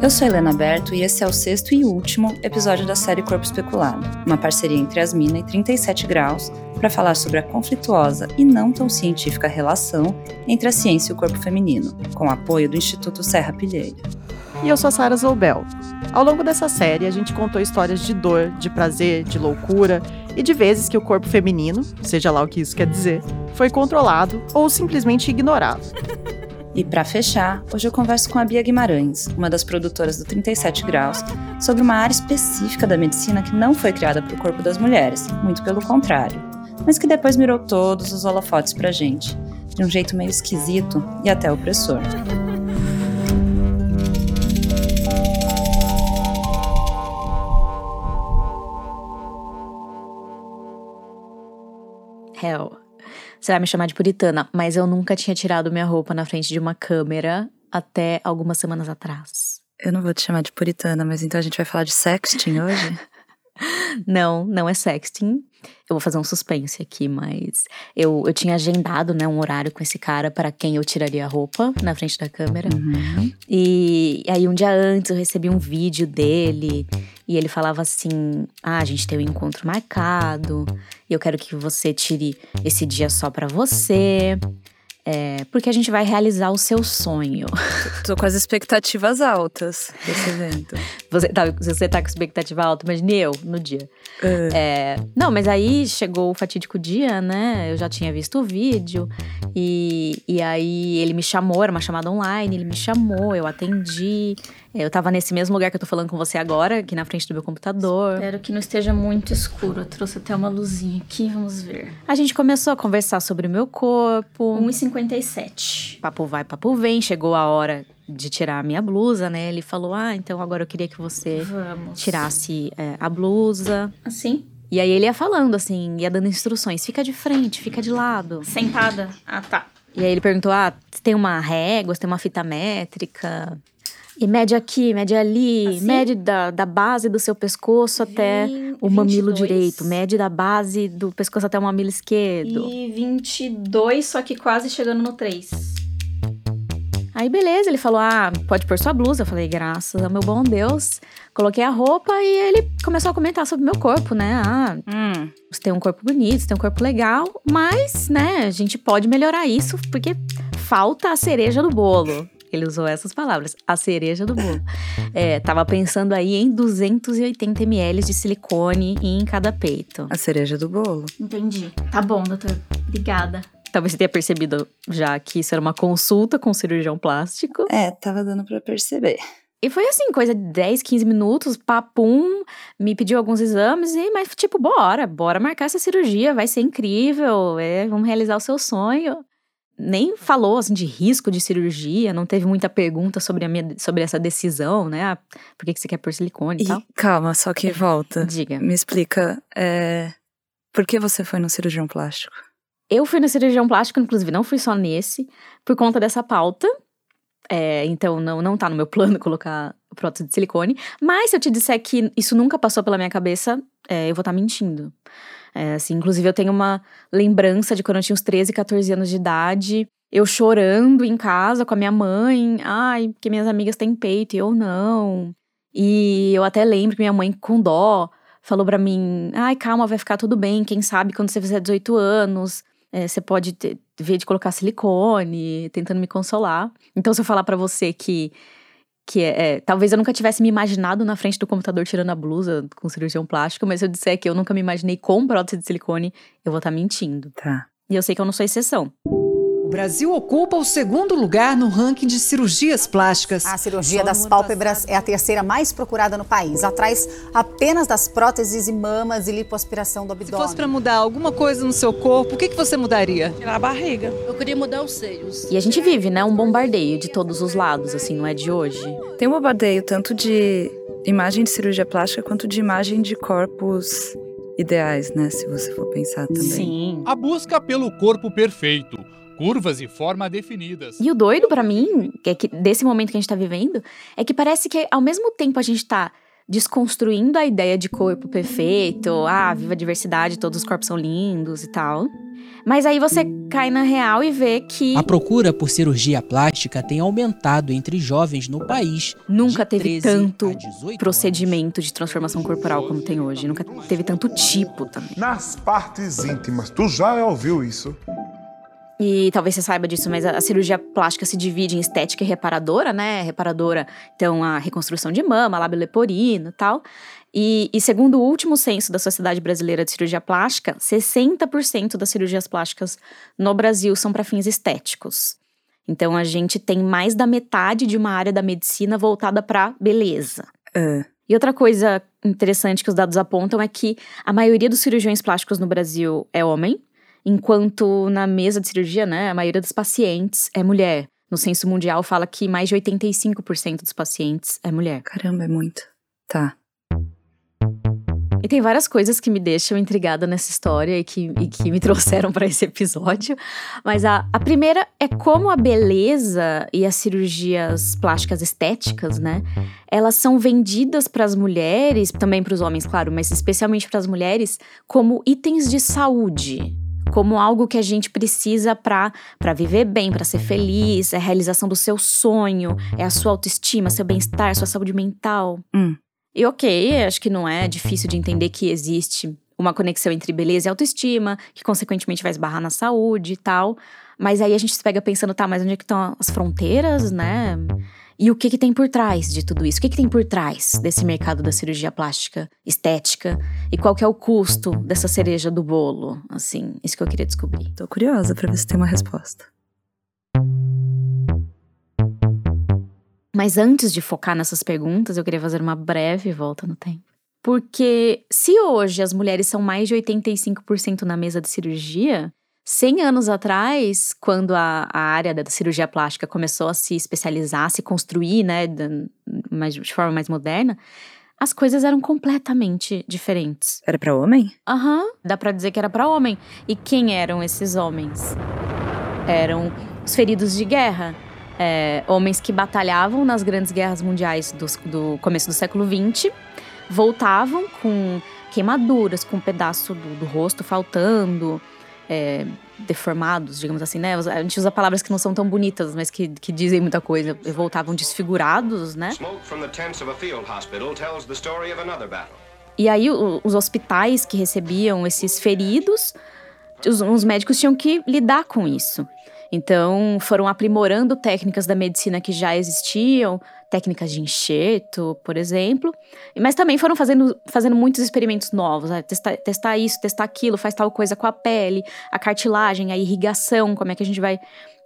Eu sou Helena Berto e esse é o sexto e último episódio da série Corpo Especulado, uma parceria entre Asmina e 37 Graus para falar sobre a conflituosa e não tão científica relação entre a ciência e o corpo feminino, com apoio do Instituto Serra Pilheira. E eu sou a Sara Zoubel. Ao longo dessa série, a gente contou histórias de dor, de prazer, de loucura e de vezes que o corpo feminino, seja lá o que isso quer dizer, foi controlado ou simplesmente ignorado. E para fechar, hoje eu converso com a Bia Guimarães, uma das produtoras do 37 Graus, sobre uma área específica da medicina que não foi criada para o corpo das mulheres, muito pelo contrário, mas que depois mirou todos os holofotes pra gente, de um jeito meio esquisito e até opressor. Hell. Você vai me chamar de puritana, mas eu nunca tinha tirado minha roupa na frente de uma câmera até algumas semanas atrás. Eu não vou te chamar de puritana, mas então a gente vai falar de sexting hoje? não, não é sexting. Eu vou fazer um suspense aqui, mas eu, eu tinha agendado, né, um horário com esse cara para quem eu tiraria a roupa na frente da câmera. Uhum. E, e aí um dia antes eu recebi um vídeo dele e ele falava assim: "Ah, a gente tem um encontro marcado, e eu quero que você tire esse dia só para você". É, porque a gente vai realizar o seu sonho. Tô com as expectativas altas desse evento. Você tá, você tá com expectativa alta, imagine eu no dia. Uh. É, não, mas aí chegou o fatídico dia, né? Eu já tinha visto o vídeo. E, e aí ele me chamou, era uma chamada online, ele me chamou, eu atendi. Eu tava nesse mesmo lugar que eu tô falando com você agora, aqui na frente do meu computador. Espero que não esteja muito escuro. Eu trouxe até uma luzinha aqui, vamos ver. A gente começou a conversar sobre o meu corpo. 1,57. Papo vai, papo vem. Chegou a hora de tirar a minha blusa, né? Ele falou: Ah, então agora eu queria que você Vamos. tirasse é, a blusa. Assim? E aí ele ia falando assim, ia dando instruções: fica de frente, fica de lado. Sentada. Ah, tá. E aí ele perguntou: Ah, tem uma régua, tem uma fita métrica? E mede aqui, mede ali, assim? mede da, da base do seu pescoço até o mamilo 22. direito, mede da base do pescoço até o mamilo esquerdo. E 22, só que quase chegando no 3. Aí beleza, ele falou: "Ah, pode pôr sua blusa". Eu falei: "Graças ao meu bom Deus". Coloquei a roupa e ele começou a comentar sobre meu corpo, né? Ah, hum. você tem um corpo bonito, você tem um corpo legal, mas, né, a gente pode melhorar isso porque falta a cereja do bolo. Ele usou essas palavras, a cereja do bolo. É, tava pensando aí em 280 ml de silicone em cada peito. A cereja do bolo. Entendi. Tá bom, doutor. Obrigada. Talvez você tenha percebido já que isso era uma consulta com um cirurgião plástico. É, tava dando para perceber. E foi assim, coisa de 10, 15 minutos, papum, me pediu alguns exames e, mas tipo, bora, bora marcar essa cirurgia, vai ser incrível, é, vamos realizar o seu sonho nem falou assim de risco de cirurgia, não teve muita pergunta sobre a minha, sobre essa decisão, né? Ah, por que, que você quer pôr silicone e, e tal? Calma, só que volta. Diga. Me explica, é, por que você foi no cirurgião plástico? Eu fui no cirurgião plástico, inclusive não fui só nesse, por conta dessa pauta. É, então não, não tá no meu plano colocar prótese de silicone. Mas se eu te disser que isso nunca passou pela minha cabeça, é, eu vou estar tá mentindo. É, assim, inclusive, eu tenho uma lembrança de quando eu tinha uns 13, 14 anos de idade, eu chorando em casa com a minha mãe, ai, porque minhas amigas têm peito e eu não. E eu até lembro que minha mãe, com dó, falou para mim: ai, calma, vai ficar tudo bem, quem sabe quando você fizer 18 anos. É, você pode ter, ver de colocar silicone, tentando me consolar. Então, se eu falar para você que que é, é, talvez eu nunca tivesse me imaginado na frente do computador tirando a blusa com cirurgião plástico, mas se eu disser que eu nunca me imaginei com prótese de silicone, eu vou estar tá mentindo. Tá. E eu sei que eu não sou exceção. O Brasil ocupa o segundo lugar no ranking de cirurgias plásticas. A cirurgia das pálpebras é a terceira mais procurada no país, atrás apenas das próteses e mamas e lipoaspiração do abdômen. Se fosse para mudar alguma coisa no seu corpo, o que, que você mudaria? Tirar a barriga. Eu queria mudar os seios. E a gente vive, né, um bombardeio de todos os lados, assim, não é de hoje. Tem um bombardeio tanto de imagem de cirurgia plástica quanto de imagem de corpos ideais, né, se você for pensar também. Sim. A busca pelo corpo perfeito curvas e forma definidas. E o doido para mim, que é que desse momento que a gente tá vivendo, é que parece que ao mesmo tempo a gente tá desconstruindo a ideia de corpo perfeito, ah, viva a diversidade, todos os corpos são lindos e tal. Mas aí você cai na real e vê que. A procura por cirurgia plástica tem aumentado entre jovens no país. Nunca teve tanto procedimento de transformação corporal como tem hoje. Nunca teve tanto tipo também. Nas partes íntimas. Tu já ouviu isso? E talvez você saiba disso, mas a, cirurgia plástica se divide em estética e reparadora, né? Reparadora, então, a reconstrução de mama, lábio leporino e tal. E, e, segundo o último censo da Sociedade Brasileira de Cirurgia Plástica, 60% das cirurgias plásticas no Brasil são para fins estéticos. Então a gente tem mais da metade de uma área da medicina voltada para beleza. Uh. E outra coisa interessante que os dados apontam é que a maioria dos cirurgiões plásticos no Brasil é homem, enquanto na mesa de cirurgia, né, a maioria dos pacientes é mulher. No censo mundial fala que mais de 85% dos pacientes é mulher. Caramba, é muito. Tá. E tem várias coisas que me deixam intrigada nessa história e que, e que me trouxeram para esse episódio. Mas a, a primeira é como a beleza e as cirurgias plásticas estéticas, né? Elas são vendidas para as mulheres, também para os homens, claro, mas especialmente para as mulheres, como itens de saúde como algo que a gente precisa para viver bem, para ser feliz, é a realização do seu sonho, é a sua autoestima, seu bem-estar, sua saúde mental. Hum. E ok, acho que não é difícil de entender que existe uma conexão entre beleza e autoestima, que consequentemente vai esbarrar na saúde e tal. Mas aí a gente se pega pensando, tá, mas onde é que estão as fronteiras, né? E o que, que tem por trás de tudo isso? O que, que tem por trás desse mercado da cirurgia plástica estética? E qual que é o custo dessa cereja do bolo? Assim, isso que eu queria descobrir. Tô curiosa para ver se tem uma resposta. Mas antes de focar nessas perguntas, eu queria fazer uma breve volta no tempo. Porque se hoje as mulheres são mais de 85% na mesa de cirurgia, 100 anos atrás, quando a, a, área da cirurgia plástica começou a se especializar, a se construir, né, de, forma mais moderna, as coisas eram completamente diferentes. Era para homem? Aham, uhum, dá para dizer que era para homem. E quem eram esses homens? Eram os feridos de guerra, é, homens que batalhavam nas grandes guerras mundiais do, do começo do século XX, voltavam com queimaduras, com um pedaço do, do rosto faltando, é, deformados, digamos assim, né? A gente usa palavras que não são tão bonitas, mas que, que dizem muita coisa. Voltavam desfigurados, né? E aí o, os hospitais que recebiam esses feridos, os, os médicos tinham que lidar com isso. Então, foram aprimorando técnicas da medicina que já existiam, técnicas de enxerto, por exemplo, mas também foram fazendo, fazendo muitos experimentos novos, né? testar, testar isso, testar aquilo, faz tal coisa com a pele, a cartilagem, a irrigação, como é que a gente vai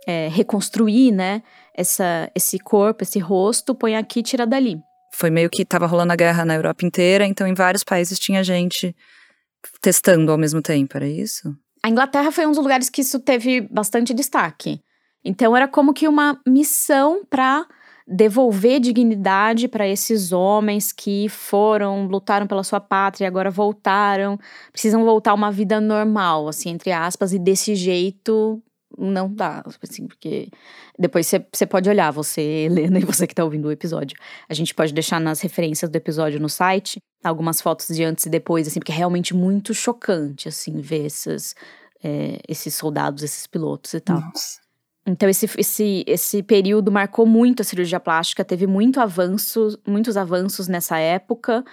é, reconstruir, né, essa, esse corpo, esse rosto, põe aqui, tira dali. Foi meio que estava rolando a guerra na Europa inteira, então em vários países tinha gente testando ao mesmo tempo, era isso? A Inglaterra foi um dos lugares que isso teve bastante destaque. Então era como que uma missão para devolver dignidade para esses homens que foram, lutaram pela sua pátria e agora voltaram, precisam voltar a uma vida normal, assim, entre aspas, e desse jeito não dá, assim, porque depois você pode olhar, você, Helena, e você que tá ouvindo o episódio. A gente pode deixar nas referências do episódio no site algumas fotos de antes e depois, assim, porque é realmente muito chocante, assim, ver esses, é, esses soldados, esses pilotos e tal. Nossa. Então, esse, esse, esse período marcou muito a cirurgia plástica, teve muito avanço, muitos avanços nessa época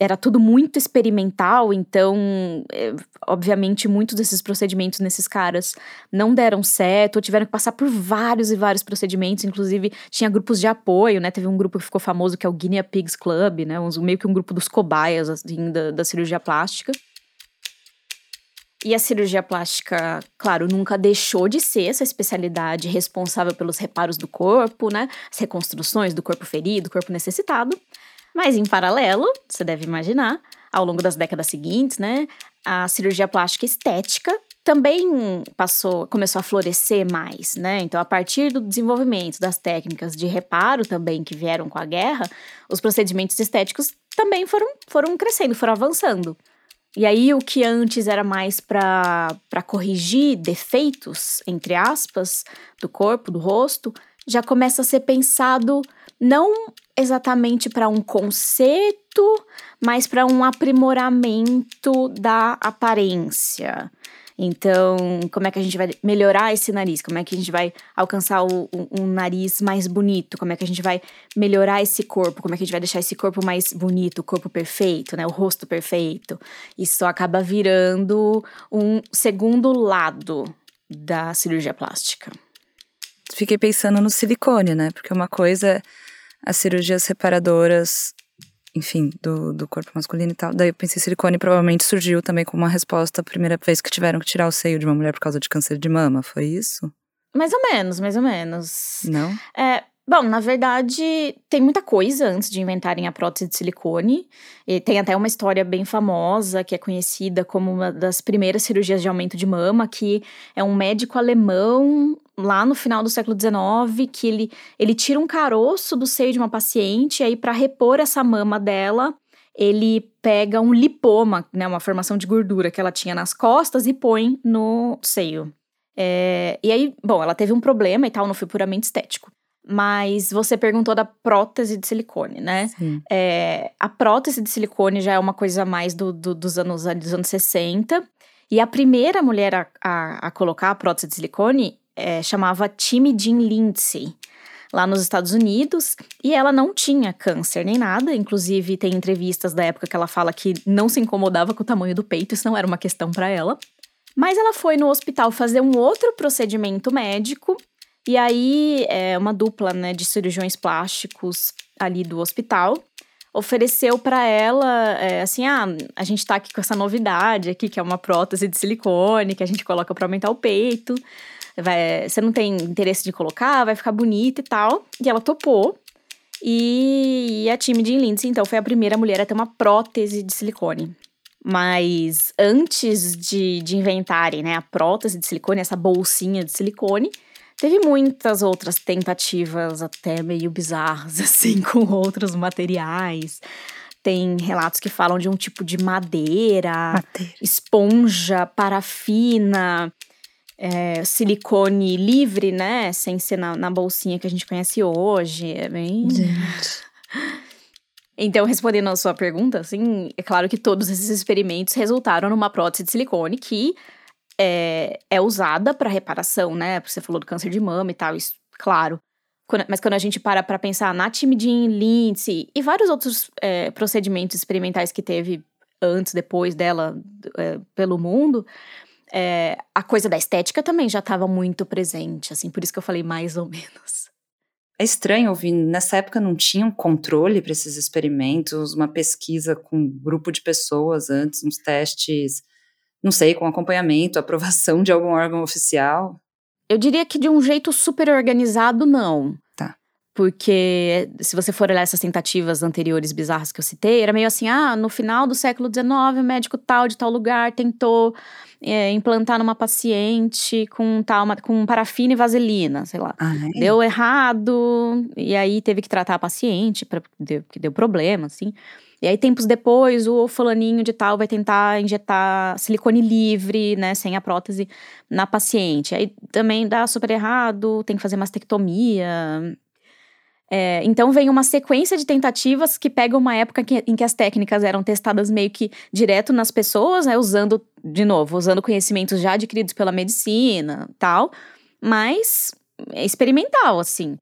era tudo muito experimental, então, é, obviamente, muitos desses procedimentos nesses caras não deram certo, ou tiveram que passar por vários e vários procedimentos, inclusive tinha grupos de apoio, né? Teve um grupo que ficou famoso que é o Guinea Pigs Club, né? Um, meio que um grupo dos cobaias, assim, da, da cirurgia plástica. E a cirurgia plástica, claro, nunca deixou de ser essa especialidade responsável pelos reparos do corpo, né? As reconstruções do corpo ferido, corpo necessitado. Mas em paralelo, você deve imaginar, ao longo das décadas seguintes, né, a cirurgia plástica estética também passou, começou a florescer mais, né? Então, a partir do desenvolvimento das técnicas de reparo também que vieram com a guerra, os procedimentos estéticos também foram, foram crescendo, foram avançando. E aí, o que antes era mais para corrigir defeitos, entre aspas, do corpo, do rosto, já começa a ser pensado não exatamente para um conceito, mas para um aprimoramento da aparência. Então, como é que a gente vai melhorar esse nariz? Como é que a gente vai alcançar o, um, um nariz mais bonito? Como é que a gente vai melhorar esse corpo? Como é que a gente vai deixar esse corpo mais bonito, o corpo perfeito, né? O rosto perfeito. Isso acaba virando um segundo lado da cirurgia plástica. Fiquei pensando no silicone, né? Porque uma coisa é as cirurgias reparadoras enfim, do, do corpo masculino e tal. Daí eu pensei, silicone provavelmente surgiu também como uma resposta a primeira vez que tiveram que tirar o seio de uma mulher por causa de câncer de mama, foi isso? Mais ou menos, mais ou menos. Não? É, Bom, na verdade, tem muita coisa antes de inventarem a prótese de silicone. E tem até uma história bem famosa, que é conhecida como uma das primeiras cirurgias de aumento de mama, que é um médico alemão lá no final do século XIX, que ele, ele tira um caroço do seio de uma paciente, e aí para repor essa mama dela, ele pega um lipoma, né, uma formação de gordura que ela tinha nas costas e põe no seio. É, e aí, bom, ela teve um problema e tal, não foi puramente estético. Mas você perguntou da prótese de silicone, né? É, a prótese de silicone já é uma coisa mais do, do, dos, anos, dos anos 60. E a primeira mulher a, a, a colocar a prótese de silicone é, chamava Timmy Jean Lindsay, lá nos Estados Unidos. E ela não tinha câncer nem nada. Inclusive, tem entrevistas da época que ela fala que não se incomodava com o tamanho do peito, isso não era uma questão para ela. Mas ela foi no hospital fazer um outro procedimento médico e aí, é, uma dupla né, de cirurgiões plásticos ali do hospital ofereceu para ela, é, assim, ah, a gente tá aqui com essa novidade aqui, que é uma prótese de silicone, que a gente coloca para aumentar o peito. Vai, você não tem interesse de colocar, vai ficar bonita e tal. E ela topou. E a time de Lindsay, então, foi a primeira mulher a ter uma prótese de silicone. Mas antes de, de inventarem né, a prótese de silicone, essa bolsinha de silicone, Teve muitas outras tentativas, até meio bizarras, assim, com outros materiais. Tem relatos que falam de um tipo de madeira, madeira. esponja, parafina, é, silicone livre, né? Sem ser na, na, bolsinha que a gente conhece hoje. É bem. Gente. Então, respondendo a sua pergunta, assim, é claro que todos esses experimentos resultaram numa prótese de silicone que é, é usada para reparação, né? Porque você falou do câncer de mama e tal, isso, claro. Quando, mas quando a gente para para pensar na Timidin, Lindsay e vários outros é, procedimentos experimentais que teve antes, depois dela, é, pelo mundo, é, a coisa da estética também já estava muito presente, assim, por isso que eu falei mais ou menos. É estranho ouvir, nessa época não tinha um controle para esses experimentos, uma pesquisa com um grupo de pessoas antes, uns testes não sei, com acompanhamento, aprovação de algum órgão oficial? Eu diria que de um jeito super organizado, não. Porque se você for olhar essas tentativas anteriores bizarras que eu citei, era meio assim: ah, no final do século XIX, o médico tal de tal lugar tentou é, implantar numa paciente com tal, com parafina e vaselina, sei lá. Ah, é? Deu errado, e aí teve que tratar a paciente, pra, deu, que deu problema, assim. E aí, tempos depois, o fulaninho de tal vai tentar injetar silicone livre, né, sem a prótese, na paciente. Aí também dá super errado, tem que fazer mastectomia. É, então vem uma sequência de tentativas que pega uma época que, em que as técnicas eram testadas meio que direto nas pessoas, né, usando, de novo, usando conhecimentos já adquiridos pela medicina tal, mas é experimental, assim.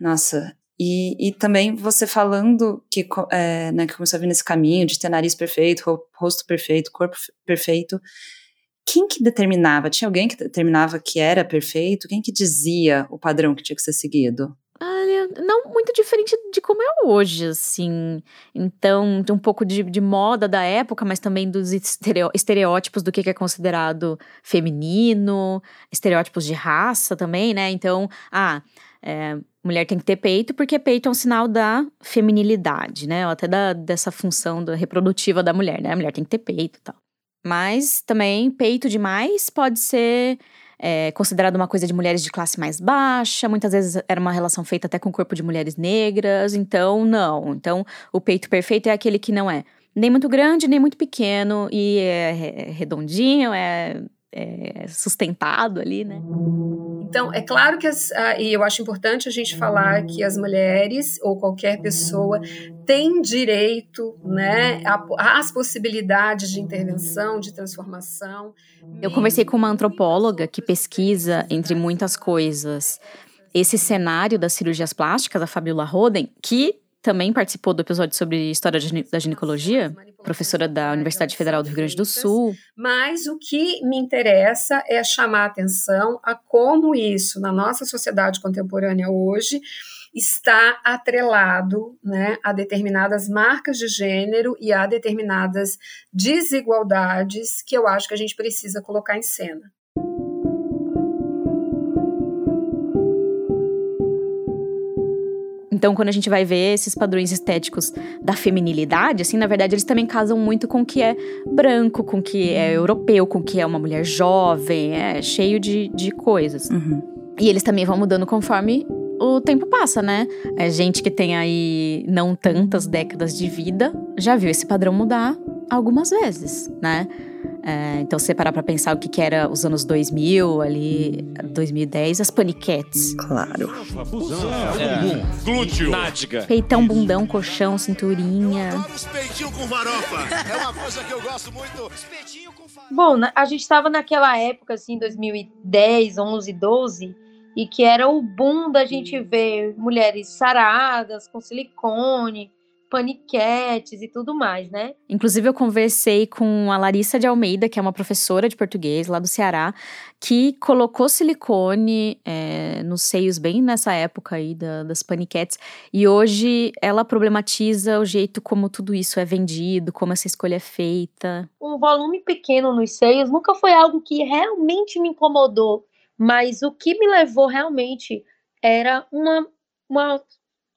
Nossa, e, e também você falando que, é, né, que começou a vir nesse caminho de ter nariz perfeito, rosto perfeito, corpo perfeito. Quem que determinava? Tinha alguém que determinava que era perfeito? Quem que dizia o padrão que tinha que ser seguido? Não muito diferente de como é hoje, assim. Então, tem um pouco de, de moda da época, mas também dos estereótipos do que é considerado feminino, estereótipos de raça também, né? Então, ah, é, mulher tem que ter peito, porque peito é um sinal da feminilidade, né? Ou até da, dessa função da reprodutiva da mulher, né? A mulher tem que ter peito e tal. Mas também peito demais pode ser é, considerado uma coisa de mulheres de classe mais baixa, muitas vezes era uma relação feita até com o corpo de mulheres negras, então não. Então o peito perfeito é aquele que não é nem muito grande, nem muito pequeno, e é redondinho, é é, sustentado ali, né? Então, é claro que, as, e eu acho importante a gente falar que as mulheres ou qualquer pessoa tem direito né, às possibilidades de intervenção, de transformação. Eu conversei com uma antropóloga que pesquisa, entre muitas coisas, esse cenário das cirurgias plásticas, a Fabiola Roden, que também participou do episódio sobre história da ginecologia, professora da Universidade Federal do Rio Grande do Sul. Mas o que me interessa é chamar a atenção a como isso, na nossa sociedade contemporânea hoje, está atrelado né, a determinadas marcas de gênero e a determinadas desigualdades que eu acho que a gente precisa colocar em cena. Então, quando a gente vai ver esses padrões estéticos da feminilidade, assim, na verdade, eles também casam muito com o que é branco, com o que é europeu, com o que é uma mulher jovem, é cheio de, de coisas. Uhum. E eles também vão mudando conforme o tempo passa, né? É gente que tem aí não tantas décadas de vida já viu esse padrão mudar algumas vezes, né? É, então, se você parar pra pensar o que, que era os anos 2000, ali, 2010, as paniquetes. Claro. É. Glúteo. Nádiga. Peitão, bundão, colchão, cinturinha. com farofa. É uma coisa que eu gosto muito. Bom, a gente estava naquela época, assim, 2010, 11, 12, e que era o boom da gente ver mulheres saradas, com silicone, paniquetes e tudo mais, né? Inclusive, eu conversei com a Larissa de Almeida, que é uma professora de português lá do Ceará, que colocou silicone é, nos seios bem nessa época aí da, das paniquetes. E hoje ela problematiza o jeito como tudo isso é vendido, como essa escolha é feita. Um volume pequeno nos seios nunca foi algo que realmente me incomodou, mas o que me levou realmente era uma, uma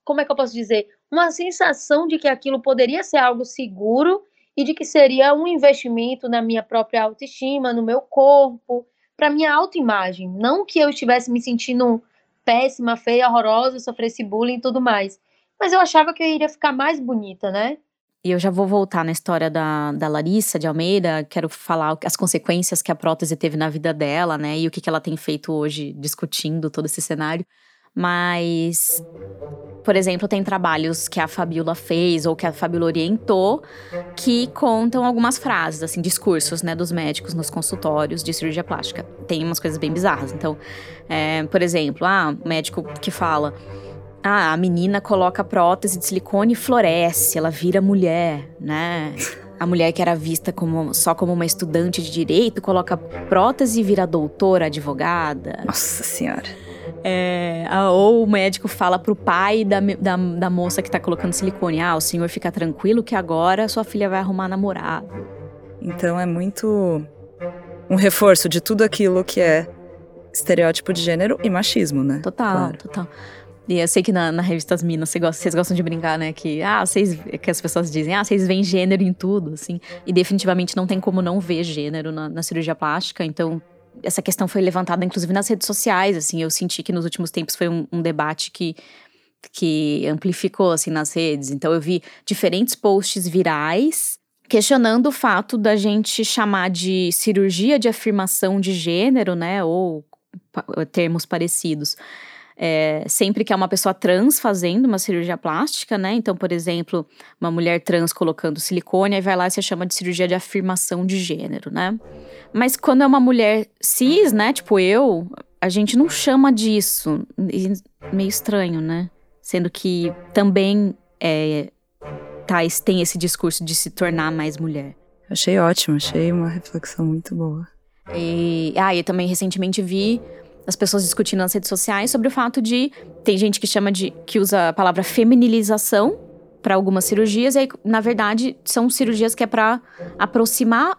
como é que eu posso dizer? Uma sensação de que aquilo poderia ser algo seguro e de que seria um investimento na minha própria autoestima, no meu corpo, para minha autoimagem. Não que eu estivesse me sentindo péssima, feia, horrorosa, sofresse bullying e tudo mais. Mas eu achava que eu iria ficar mais bonita, né? E eu já vou voltar na história da, da Larissa de Almeida, quero falar as consequências que a prótese teve na vida dela, né? E o que, que ela tem feito hoje discutindo todo esse cenário. Mas, por exemplo, tem trabalhos que a Fabiola fez ou que a Fabiola orientou que contam algumas frases, assim, discursos, né, dos médicos nos consultórios de cirurgia plástica. Tem umas coisas bem bizarras. Então, é, por exemplo, ah, médico que fala. Ah, a menina coloca prótese de silicone e floresce, ela vira mulher, né? A mulher que era vista como, só como uma estudante de direito coloca prótese e vira doutora, advogada. Nossa Senhora. É, ou o médico fala pro pai da, da, da, moça que tá colocando silicone: Ah, o senhor fica tranquilo que agora sua filha vai arrumar namorado. Então é muito um reforço de tudo aquilo que é estereótipo de gênero e machismo, né? Total, claro. total. E eu sei que na, na revista As Minas vocês gostam, de brincar, né? Que, ah, vocês, que as pessoas dizem, ah, vocês veem gênero em tudo, assim. E definitivamente não tem como não ver gênero na, na cirurgia plástica. Então, essa questão foi levantada, inclusive, nas redes sociais, assim, eu senti que nos últimos tempos foi um, um debate que que amplificou assim nas redes. Então eu vi diferentes posts virais questionando o fato da gente chamar de cirurgia de afirmação de gênero, né, ou termos parecidos. É, sempre que é uma pessoa trans fazendo uma cirurgia plástica, né? Então, por exemplo, uma mulher trans colocando silicone, aí vai lá e se chama de cirurgia de afirmação de gênero, né? Mas quando é uma mulher cis, né? Tipo eu, a gente não chama disso. Meio estranho, né? Sendo que também é, tá, tem esse discurso de se tornar mais mulher. Achei ótimo, achei uma reflexão muito boa. E, ah, eu também recentemente vi as pessoas discutindo nas redes sociais sobre o fato de tem gente que chama de que usa a palavra feminilização para algumas cirurgias e aí, na verdade são cirurgias que é para aproximar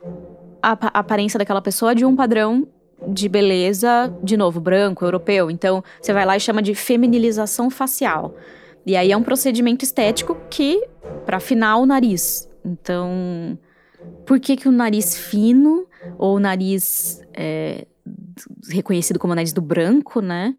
a, a aparência daquela pessoa de um padrão de beleza, de novo, branco, europeu. Então, você vai lá e chama de feminilização facial. E aí é um procedimento estético que, para afinar o nariz. Então, por que, que o nariz fino ou o nariz é, reconhecido como nariz do branco, né?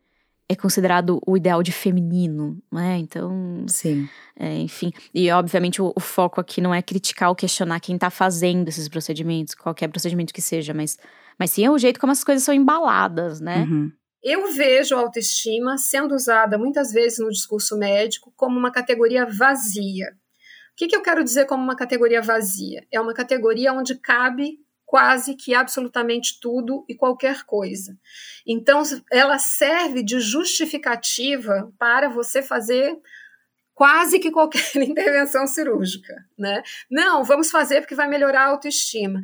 é considerado o ideal de feminino, né? Então, sim, é, enfim. E obviamente o, o, foco aqui não é criticar ou questionar quem tá fazendo esses procedimentos, qualquer procedimento que seja, mas, mas sim é o jeito como as coisas são embaladas, né? Uhum. Eu vejo a autoestima sendo usada muitas vezes no discurso médico como uma categoria vazia. O que, que eu quero dizer como uma categoria vazia? É uma categoria onde cabe quase que absolutamente tudo e qualquer coisa. Então, ela serve de justificativa para você fazer quase que qualquer intervenção cirúrgica, né? Não, vamos fazer porque vai melhorar a autoestima.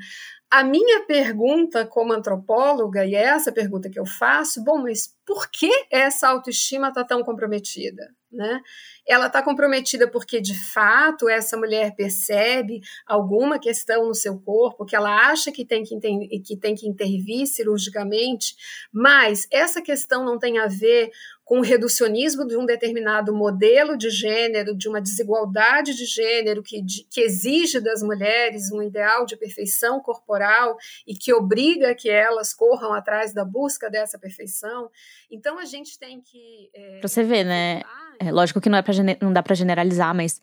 A minha pergunta como antropóloga, e é essa pergunta que eu faço, bom, mas por que essa autoestima está tão comprometida? Né? Ela está comprometida porque, de fato, essa mulher percebe alguma questão no seu corpo que ela acha que tem que, que tem que intervir cirurgicamente, mas essa questão não tem a ver com o reducionismo de um determinado modelo de gênero, de uma desigualdade de gênero que, de, que exige das mulheres um ideal de perfeição corporal e que obriga que elas corram atrás da busca dessa perfeição. Então a gente tem que. É, pra você ver, né? É, lógico que não, é pra, não dá para generalizar, mas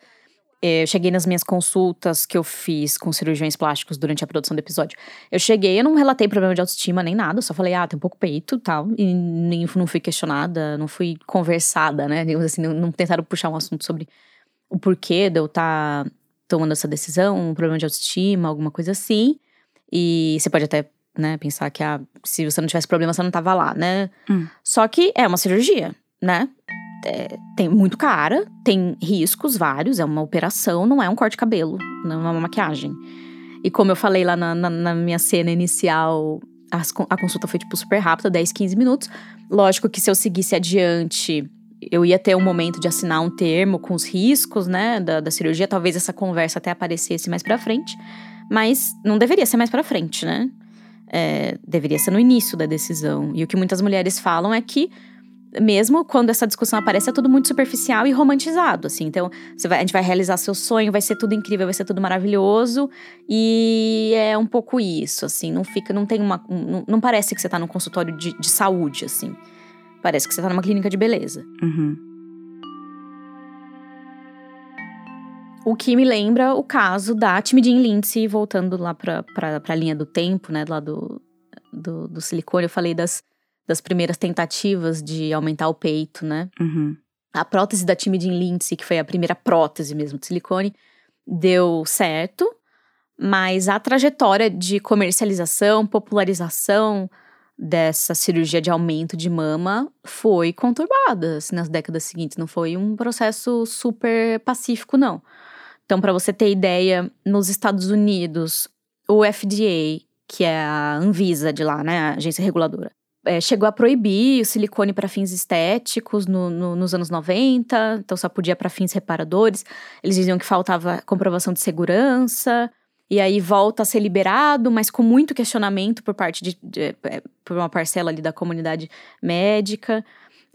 eu cheguei nas minhas consultas que eu fiz com cirurgiões plásticos durante a produção do episódio. Eu cheguei, eu não relatei problema de autoestima nem nada, só falei, ah, tem um pouco peito e tal. E nem, não fui questionada, não fui conversada, né? Digamos assim, não, não tentaram puxar um assunto sobre o porquê de eu estar tá tomando essa decisão, um problema de autoestima, alguma coisa assim. E você pode até, né, pensar que ah, se você não tivesse problema, você não tava lá, né? Hum. Só que é uma cirurgia, né? É, tem muito cara, tem riscos vários, é uma operação, não é um corte de cabelo, não é uma maquiagem. E como eu falei lá na, na, na minha cena inicial, as, a consulta foi tipo super rápida, 10, 15 minutos. Lógico que se eu seguisse adiante, eu ia ter um momento de assinar um termo com os riscos, né, da, da cirurgia. Talvez essa conversa até aparecesse mais pra frente, mas não deveria ser mais pra frente, né? É, deveria ser no início da decisão. E o que muitas mulheres falam é que mesmo quando essa discussão aparece, é tudo muito superficial e romantizado, assim. Então, vai, a gente vai realizar seu sonho, vai ser tudo incrível, vai ser tudo maravilhoso. E é um pouco isso, assim. Não fica, não tem uma. Não, não parece que você tá num consultório de, de, saúde, assim. Parece que você tá numa clínica de beleza. Uhum. O que me lembra o caso da Timidin Lindsay, voltando lá pra, pra, pra linha do tempo, né? Lá do, do, do silicone. Eu falei das das primeiras tentativas de aumentar o peito, né? Uhum. A prótese da Timidin Lindsay, que foi a primeira prótese mesmo de silicone, deu certo, mas a trajetória de comercialização, popularização dessa cirurgia de aumento de mama foi conturbada assim, nas décadas seguintes. Não foi um processo super pacífico, não. Então, para você ter ideia, nos Estados Unidos, o FDA, que é a Anvisa de lá, né, a agência reguladora, é, chegou a proibir o silicone para fins estéticos no, no, nos anos 90, então só podia para fins reparadores. Eles diziam que faltava comprovação de segurança, e aí volta a ser liberado, mas com muito questionamento por parte de, de, é, por uma parcela ali da comunidade médica.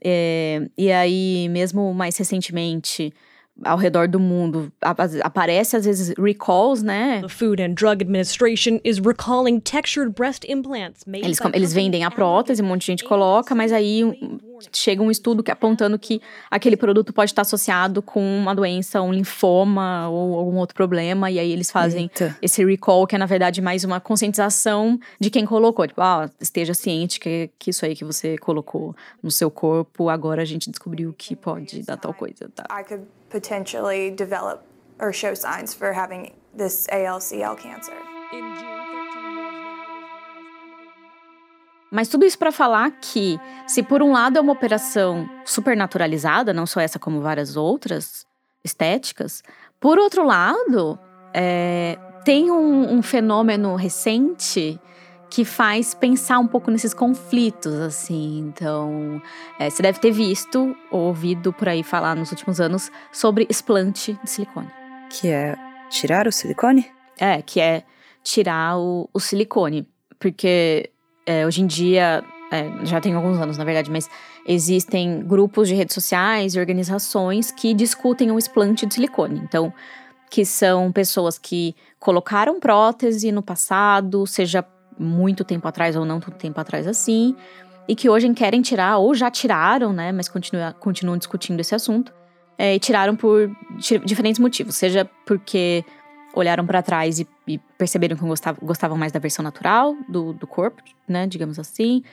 É, e aí, mesmo mais recentemente, ao redor do mundo. Aparece às vezes recalls, né? The Food and Drug Administration is recalling textured breast implants made eles, eles vendem a prótese, um monte de gente coloca, mas aí chega um estudo que apontando que aquele produto pode estar associado com uma doença, um linfoma ou algum outro problema, e aí eles fazem Eita. esse recall, que é na verdade mais uma conscientização de quem colocou. Tipo, ah, esteja ciente que, que isso aí que você colocou no seu corpo, agora a gente descobriu que pode dar tal coisa, tá? I could potentially develop or show signs for having this ALCL cancer. Mas tudo isso para falar que, se por um lado é uma operação super naturalizada, não só essa como várias outras estéticas, por outro lado, é, tem um, um, fenômeno recente que faz pensar um pouco nesses conflitos, assim. Então, é, você deve ter visto ou ouvido por aí falar nos últimos anos sobre explante de silicone. Que é tirar o silicone? É, que é tirar o, o silicone. Porque é, hoje em dia, é, já tem alguns anos na verdade, mas existem grupos de redes sociais e organizações que discutem o explante de silicone. Então, que são pessoas que colocaram prótese no passado, seja muito tempo atrás ou não tanto tempo atrás assim, e que hoje querem tirar, ou já tiraram, né? Mas continua, continuam discutindo esse assunto. É, e tiraram por diferentes motivos. Seja porque olharam para trás e, e, perceberam que gostavam, gostavam mais da versão natural do, do corpo, né? Digamos assim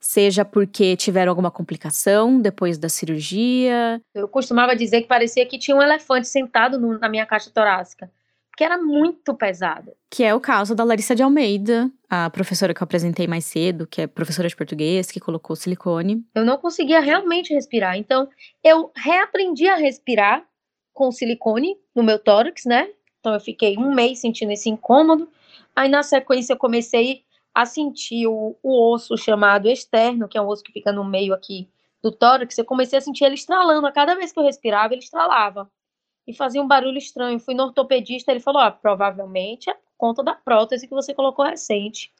seja porque tiveram alguma complicação depois da cirurgia. Eu costumava dizer que parecia que tinha um elefante sentado no, na minha caixa torácica, que era muito pesada. Que é o caso da Larissa de Almeida, a professora que eu apresentei mais cedo, que é professora de português, que colocou silicone. Eu não conseguia realmente respirar, então eu reaprendi a respirar com silicone no meu tórax, né? Então eu fiquei um mês sentindo esse incômodo. Aí na sequência eu comecei a sentir o, o osso chamado externo, que é um osso que fica no meio aqui do tórax, eu comecei a sentir ele estralando. A cada vez que eu respirava, ele estralava. E fazia um barulho estranho. Fui no ortopedista, ele falou: ah, provavelmente é conta da prótese que você colocou recente.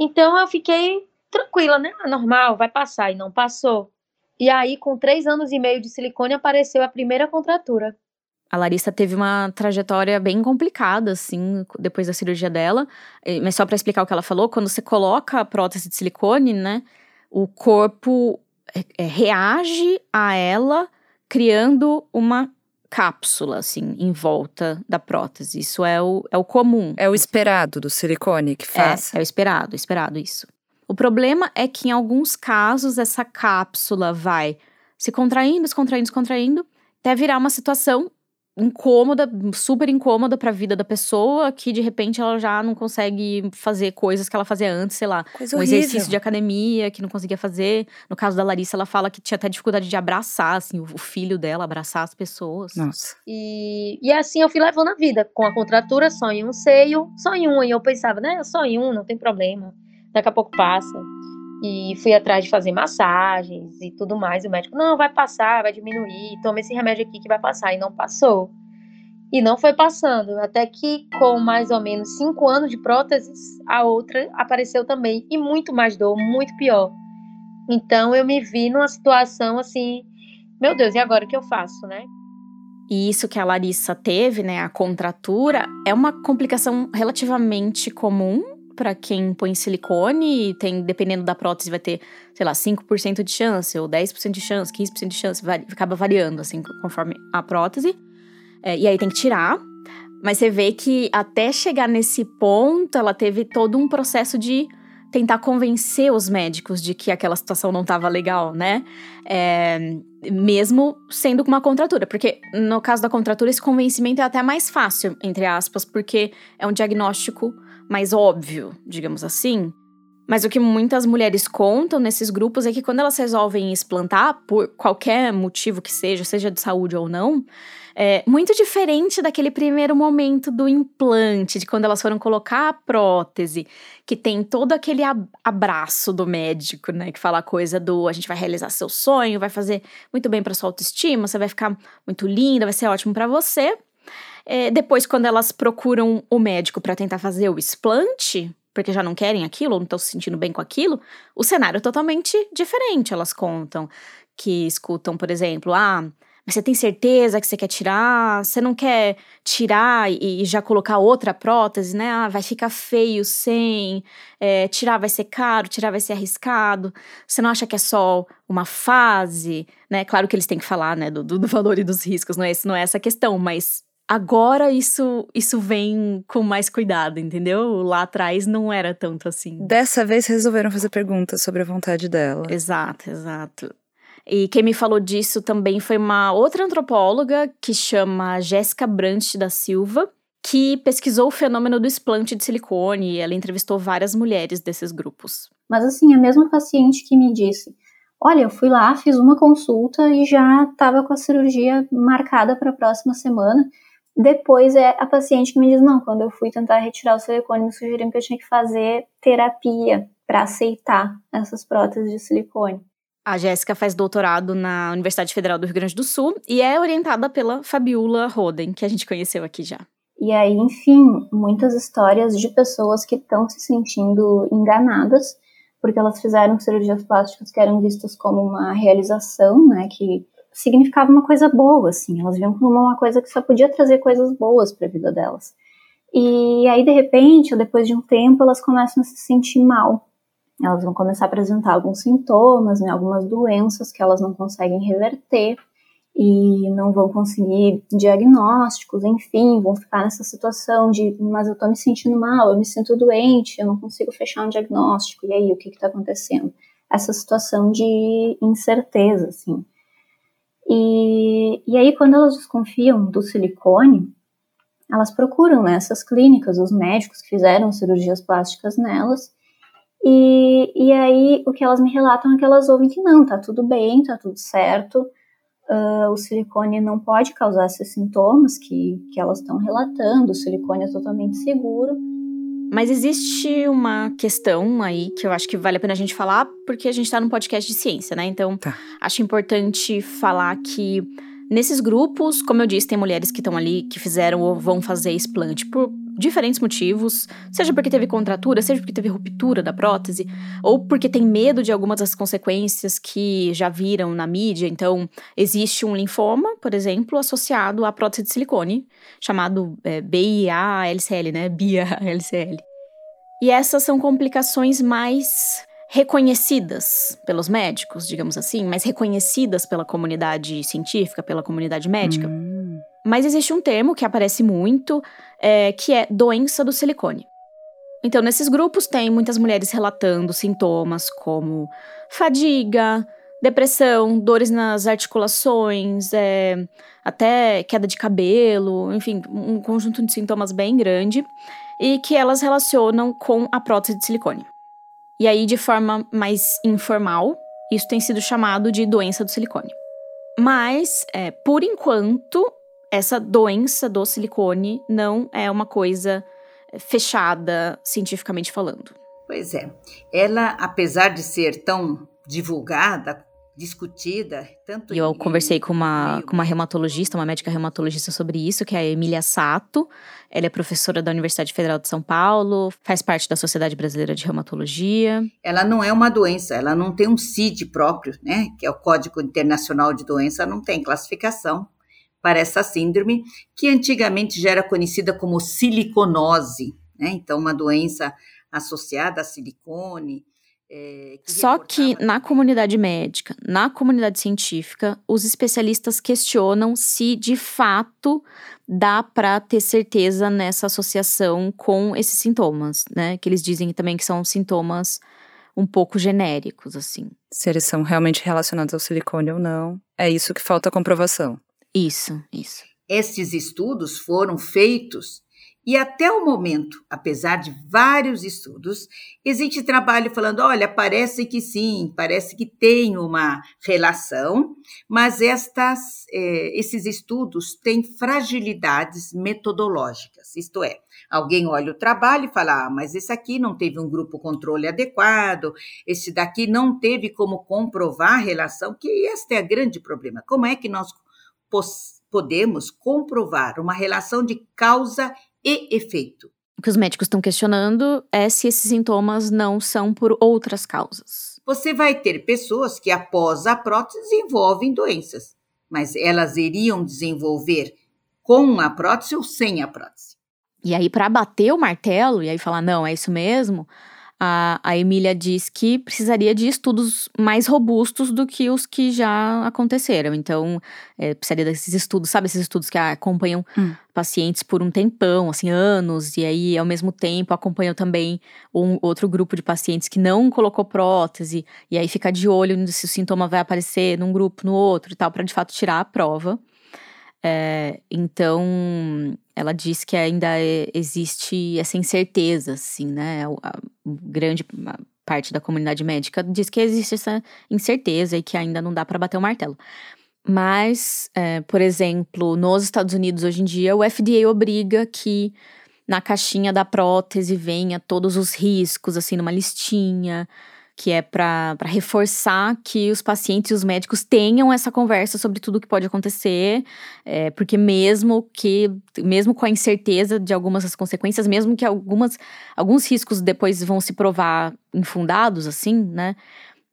Então eu fiquei tranquila, né? Ah, normal, vai passar. E não passou. E aí, com três anos e meio de silicone, apareceu a primeira contratura. A Larissa teve uma trajetória bem complicada, assim, depois da cirurgia dela. Mas só para explicar o que ela falou, quando você coloca a prótese de silicone, né, o corpo é, é, reage a ela criando uma cápsula, assim, em volta da prótese. Isso é o, é o comum. É o esperado do silicone que faz. É, é o esperado, esperado isso. O problema é que em alguns casos essa cápsula vai se contraindo, se contraindo, se contraindo, até virar uma situação incômoda, super incômoda para a vida da pessoa, que de repente ela já não consegue fazer coisas que ela fazia antes, sei lá, Coisa um horrível. exercício de academia que não conseguia fazer. No caso da Larissa, ela fala que tinha até dificuldade de abraçar, assim, o filho dela, abraçar as pessoas. Nossa. E, e assim eu fui levando a vida, com a contratura só em um seio, só em um, e eu pensava, né, só em um, não tem problema, daqui a pouco passa. E fui atrás de fazer massagens e tudo mais. E o médico, não, vai passar, vai diminuir, toma esse remédio aqui que vai passar. E não passou. E não foi passando. Até que, com mais ou menos cinco anos de próteses, a outra apareceu também. E muito mais dor, muito pior. Então eu me vi numa situação assim, meu Deus, e agora o que eu faço, né? E isso que a Larissa teve, né, a contratura, é uma complicação relativamente comum para quem põe silicone tem, dependendo da prótese, vai ter, sei lá, 5% de chance, ou 10% de chance, 15% de chance, vai, acaba variando, assim, conforme a prótese. É, e aí tem que tirar. Mas você vê que até chegar nesse ponto, ela teve todo um processo de tentar convencer os médicos de que aquela situação não estava legal, né? É, mesmo sendo com uma contratura. Porque no caso da contratura, esse convencimento é até mais fácil, entre aspas, porque é um diagnóstico mais óbvio, digamos assim. Mas o que muitas mulheres contam nesses grupos é que quando elas resolvem explantar, por qualquer motivo que seja, seja de saúde ou não, é muito diferente daquele primeiro momento do implante, de quando elas foram colocar a prótese, que tem todo aquele abraço do médico, né? Que fala a coisa do a gente vai realizar seu sonho, vai fazer muito bem para sua autoestima, você vai ficar muito linda, vai ser ótimo para você. É, depois, quando elas procuram o médico para tentar fazer o explante, porque já não querem aquilo, ou não estão se sentindo bem com aquilo, o cenário é totalmente diferente. Elas contam que escutam, por exemplo, ah, mas você tem certeza que você quer tirar? Você não quer tirar e, já colocar outra prótese, né? Ah, vai ficar feio sem. É, tirar vai ser caro, tirar vai ser arriscado. Você não acha que é só uma fase, né? Claro que eles têm que falar, né, do, do valor e dos riscos, não é, não é essa questão, mas Agora isso isso vem com mais cuidado, entendeu? Lá atrás não era tanto assim. Dessa vez resolveram fazer perguntas sobre a vontade dela. Exato, exato. E quem me falou disso também foi uma outra antropóloga que chama Jéssica Brant da Silva, que pesquisou o fenômeno do explante de silicone e ela entrevistou várias mulheres desses grupos. Mas assim, a mesma paciente que me disse: Olha, eu fui lá, fiz uma consulta e já estava com a cirurgia marcada para a próxima semana. Depois é a paciente que me diz: não, quando eu fui tentar retirar o silicone, me sugeriram que eu tinha que fazer terapia para aceitar essas próteses de silicone. A Jéssica faz doutorado na Universidade Federal do Rio Grande do Sul e é orientada pela Fabiola Roden, que a gente conheceu aqui já. E aí, enfim, muitas histórias de pessoas que estão se sentindo enganadas porque elas fizeram cirurgias plásticas que eram vistas como uma realização, né, que significava uma coisa boa, assim, elas viam como uma coisa que só podia trazer coisas boas para a vida delas. E aí, de repente, ou depois de um tempo, elas começam a se sentir mal. Elas vão começar a apresentar alguns sintomas, né, algumas doenças que elas não conseguem reverter e não vão conseguir diagnósticos, enfim, vão ficar nessa situação de, mas eu tô me sentindo mal, eu me sinto doente, eu não consigo fechar um diagnóstico, e aí, o que que tá acontecendo? Essa situação de incerteza, assim. E, e aí, quando elas desconfiam do silicone, elas procuram nessas né, clínicas, os médicos que fizeram cirurgias plásticas nelas, e, e aí o que elas me relatam é que elas ouvem que não, tá tudo bem, tá tudo certo, uh, o silicone não pode causar esses sintomas que, que elas estão relatando, o silicone é totalmente seguro. Mas existe uma questão aí que eu acho que vale a pena a gente falar, porque a gente está num podcast de ciência, né? Então, tá. acho importante falar que nesses grupos, como eu disse, tem mulheres que estão ali que fizeram ou vão fazer explante por diferentes motivos, seja porque teve contratura, seja porque teve ruptura da prótese, ou porque tem medo de algumas das consequências que já viram na mídia. Então, existe um linfoma, por exemplo, associado à prótese de silicone, chamado é, BIA-LCL, né? BIA-LCL. E essas são complicações mais reconhecidas pelos médicos, digamos assim, mas reconhecidas pela comunidade científica, pela comunidade médica. Hum. Mas existe um termo que aparece muito, é, que é doença do silicone. Então, nesses grupos tem muitas mulheres relatando sintomas como fadiga, depressão, dores nas articulações, é, até queda de cabelo, enfim, um conjunto de sintomas bem grande e que elas relacionam com a prótese de silicone. E aí, de forma mais informal, isso tem sido chamado de doença do silicone. Mas, é, por enquanto, essa doença do silicone não é uma coisa fechada cientificamente falando. Pois é. Ela, apesar de ser tão divulgada, discutida, tanto E eu conversei com uma, com uma reumatologista, uma médica reumatologista sobre isso, que é a Emília Sato. Ela é professora da Universidade Federal de São Paulo, faz parte da Sociedade Brasileira de Reumatologia. Ela não é uma doença, ela não tem um CID próprio, né? Que é o Código Internacional de Doença, não tem classificação para essa síndrome, que antigamente já era conhecida como siliconose, né? Então, uma doença associada a silicone. É, que Só que na comunidade médica, na comunidade científica, os especialistas questionam se de fato dá para ter certeza nessa associação com esses sintomas, né? Que eles dizem também que são sintomas um pouco genéricos, assim. Se eles são realmente relacionados ao silicone ou não, é isso que falta comprovação. Isso, isso. Estes estudos foram feitos e até o momento, apesar de vários estudos, existe trabalho falando: olha, parece que sim, parece que tem uma relação, mas estas, eh, esses estudos têm fragilidades metodológicas. Isto é, alguém olha o trabalho e fala: ah, mas esse aqui não teve um grupo controle adequado, esse daqui não teve como comprovar a relação, que este é o grande problema. Como é que nós podemos comprovar uma relação de causa e efeito. O que os médicos estão questionando é se esses sintomas não são por outras causas. Você vai ter pessoas que, após a prótese, desenvolvem doenças, mas elas iriam desenvolver com a prótese ou sem a prótese. E aí, para bater o martelo e aí falar, não, é isso mesmo, a, a Emília diz que precisaria de estudos mais robustos do que os que já aconteceram. Então, é, precisaria desses estudos, sabe, esses estudos que acompanham hum. pacientes por um tempão, assim, anos, e aí, ao mesmo tempo, acompanham também um outro grupo de pacientes que não colocou prótese, e aí fica de olho se o sintoma vai aparecer num grupo, no outro e tal, para de fato tirar a prova. É, então, ela diz que ainda é, existe essa incerteza, assim, né? Grande parte da comunidade médica diz que existe essa incerteza e que ainda não dá para bater o martelo. Mas, é, por exemplo, nos Estados Unidos hoje em dia, o FDA obriga que na caixinha da prótese venha todos os riscos, assim, numa listinha que é para reforçar que os pacientes e os médicos tenham essa conversa sobre tudo o que pode acontecer, é, porque mesmo que, mesmo com a incerteza de algumas das consequências, mesmo que algumas, alguns riscos depois vão se provar infundados, assim, né?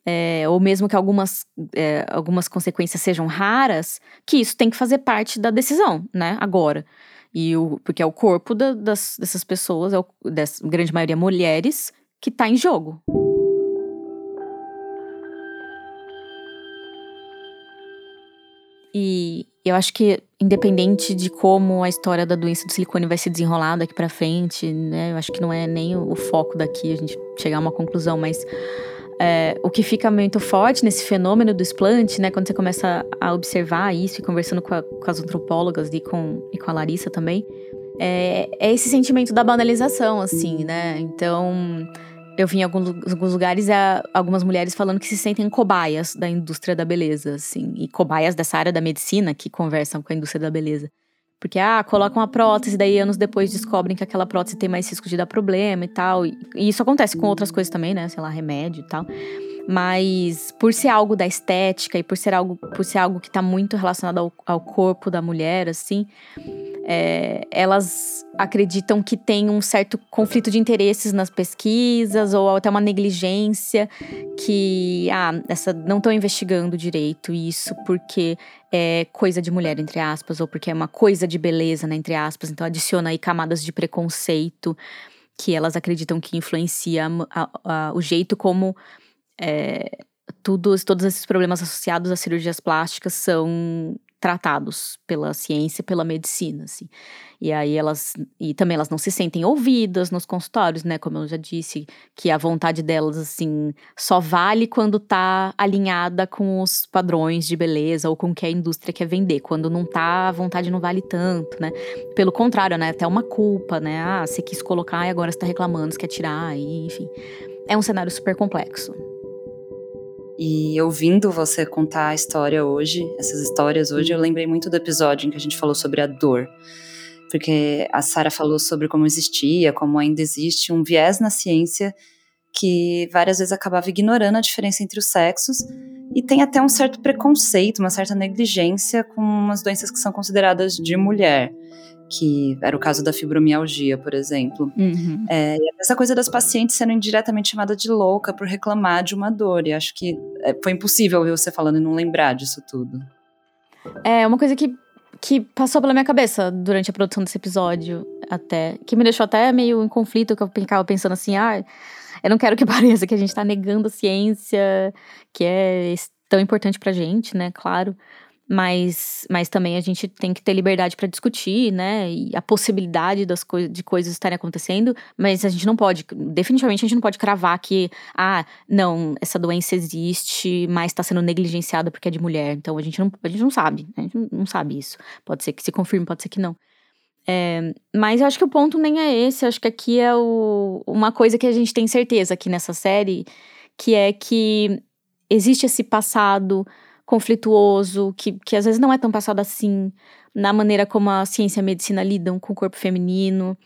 É, ou mesmo que algumas, é, algumas consequências sejam raras, que isso tem que fazer parte da decisão, né? Agora. E o, porque é o corpo da, das, dessas pessoas, é o, dessa grande maioria mulheres, que está em jogo. E eu acho que, independente de como a história da doença do silicone vai se desenrolar daqui para frente, né? Eu acho que não é nem o, foco daqui a gente chegar a uma conclusão, mas é, o que fica muito forte nesse fenômeno do explante, né, quando você começa a observar isso e conversando com, a, com as antropólogas e com, e com a Larissa também, é, é, esse sentimento da banalização, assim, né? Então, eu vi em alguns, alguns lugares algumas mulheres falando que se sentem cobaias da indústria da beleza, assim, e cobaias dessa área da medicina que conversam com a indústria da beleza. Porque, ah, colocam a prótese, daí anos depois descobrem que aquela prótese tem mais risco de dar problema e tal. E, e isso acontece com outras coisas também, né? Sei lá, remédio e tal. Mas por ser algo da estética e por ser algo, por ser algo que tá muito relacionado ao, ao corpo da mulher, assim, é, elas acreditam que tem um certo conflito de interesses nas pesquisas ou até uma negligência que ah, essa não estão investigando direito isso porque é coisa de mulher entre aspas ou porque é uma coisa de beleza né, entre aspas. Então adiciona aí camadas de preconceito que elas acreditam que influencia a, a, o jeito como é, tudo, todos esses problemas associados às cirurgias plásticas são tratados pela ciência, pela medicina, assim. E aí elas e também elas não se sentem ouvidas nos consultórios, né, como eu já disse, que a vontade delas assim só vale quando tá alinhada com os padrões de beleza ou com o que a indústria quer vender. Quando não tá, a vontade não vale tanto, né? Pelo contrário, né, até uma culpa, né? Ah, você quis colocar e agora está reclamando, você quer tirar, e, enfim. É um cenário super complexo. E ouvindo você contar a história hoje, essas histórias hoje, eu lembrei muito do episódio em que a gente falou sobre a dor. Porque a Sara falou sobre como existia, como ainda existe um viés na ciência que várias vezes acabava ignorando a diferença entre os sexos e tem até um certo preconceito, uma certa negligência com as doenças que são consideradas de mulher que era o caso da fibromialgia, por exemplo. Uhum. É, essa coisa das pacientes sendo indiretamente chamada de louca por reclamar de uma dor. E acho que é, foi impossível ouvir você falando e não lembrar disso tudo. É uma coisa que, que passou pela minha cabeça durante a produção desse episódio, até. Que me deixou até meio em conflito, que eu ficava pensando assim, ah, eu não quero que pareça que a gente tá negando a ciência, que é tão importante pra gente, né? Claro mas, mas também a gente tem que ter liberdade para discutir, né? E a possibilidade das coi de coisas estarem acontecendo, mas a gente não pode, definitivamente a gente não pode cravar que, ah, não, essa doença existe, mas está sendo negligenciada porque é de mulher. Então a gente não, a gente não sabe, a gente não sabe isso. Pode ser que se confirme, pode ser que não. É, mas eu acho que o ponto nem é esse, eu acho que aqui é o, uma coisa que a gente tem certeza aqui nessa série, que é que existe esse passado conflituoso, que, que às vezes não é tão passado assim, na maneira como a ciência e a medicina lidam com o corpo feminino,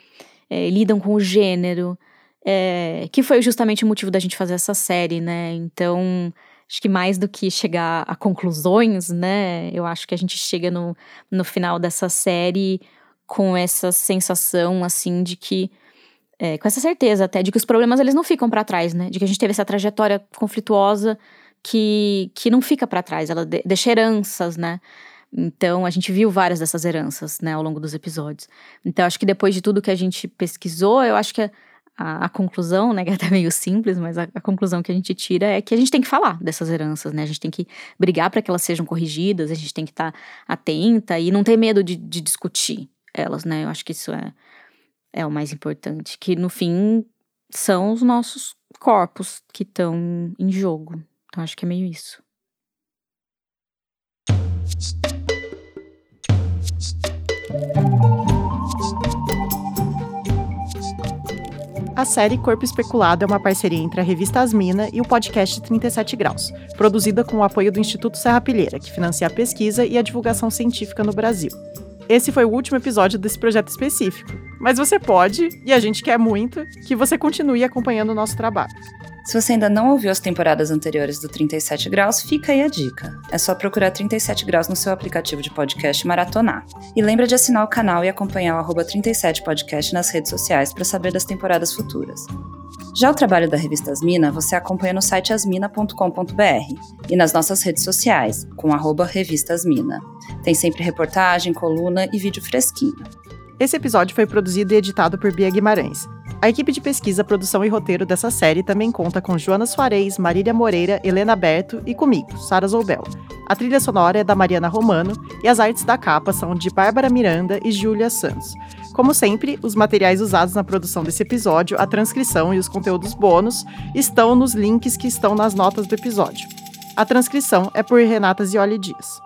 é, lidam com o gênero, é, que foi justamente o motivo da gente fazer essa série, né? Então, acho que mais do que chegar a conclusões, né? Eu acho que a gente chega no, no final dessa série com essa sensação, assim, de que é, com essa certeza até de que os problemas eles não ficam para trás, né? De que a gente teve essa trajetória conflituosa que, que não fica para trás, ela de, deixa heranças, né? Então, a gente viu várias dessas heranças, né, ao longo dos episódios. Então, acho que depois de tudo que a gente pesquisou, eu acho que a, a conclusão, né, que é até meio simples, mas a, a, conclusão que a gente tira é que a gente tem que falar dessas heranças, né? A gente tem que brigar para que elas sejam corrigidas, a gente tem que estar tá atenta e não ter medo de, de discutir elas, né? Eu acho que isso é, é o mais importante. Que, no fim, são os nossos corpos que estão em jogo. Então acho que é meio isso. A série Corpo Especulado é uma parceria entre a revista Asmina e o podcast 37 Graus, produzida com o apoio do Instituto Serra Pilheira, que financia a pesquisa e a divulgação científica no Brasil. Esse foi o último episódio desse projeto específico, mas você pode, e a gente quer muito, que você continue acompanhando o nosso trabalho. Se você ainda não ouviu as temporadas anteriores do 37 Graus, fica aí a dica. É só procurar 37 Graus no seu aplicativo de podcast maratonar. E lembra de assinar o canal e acompanhar o 37podcast nas redes sociais para saber das temporadas futuras. Já o trabalho da revista Asmina você acompanha no site asmina.com.br e nas nossas redes sociais, com arroba revistasmina. Tem sempre reportagem, coluna e vídeo fresquinho. Esse episódio foi produzido e editado por Bia Guimarães. A equipe de pesquisa, produção e roteiro dessa série também conta com Joana Soares, Marília Moreira, Helena Berto e comigo, Sara Zoubel. A trilha sonora é da Mariana Romano e as artes da capa são de Bárbara Miranda e Júlia Santos. Como sempre, os materiais usados na produção desse episódio, a transcrição e os conteúdos bônus estão nos links que estão nas notas do episódio. A transcrição é por Renata Zioli Dias.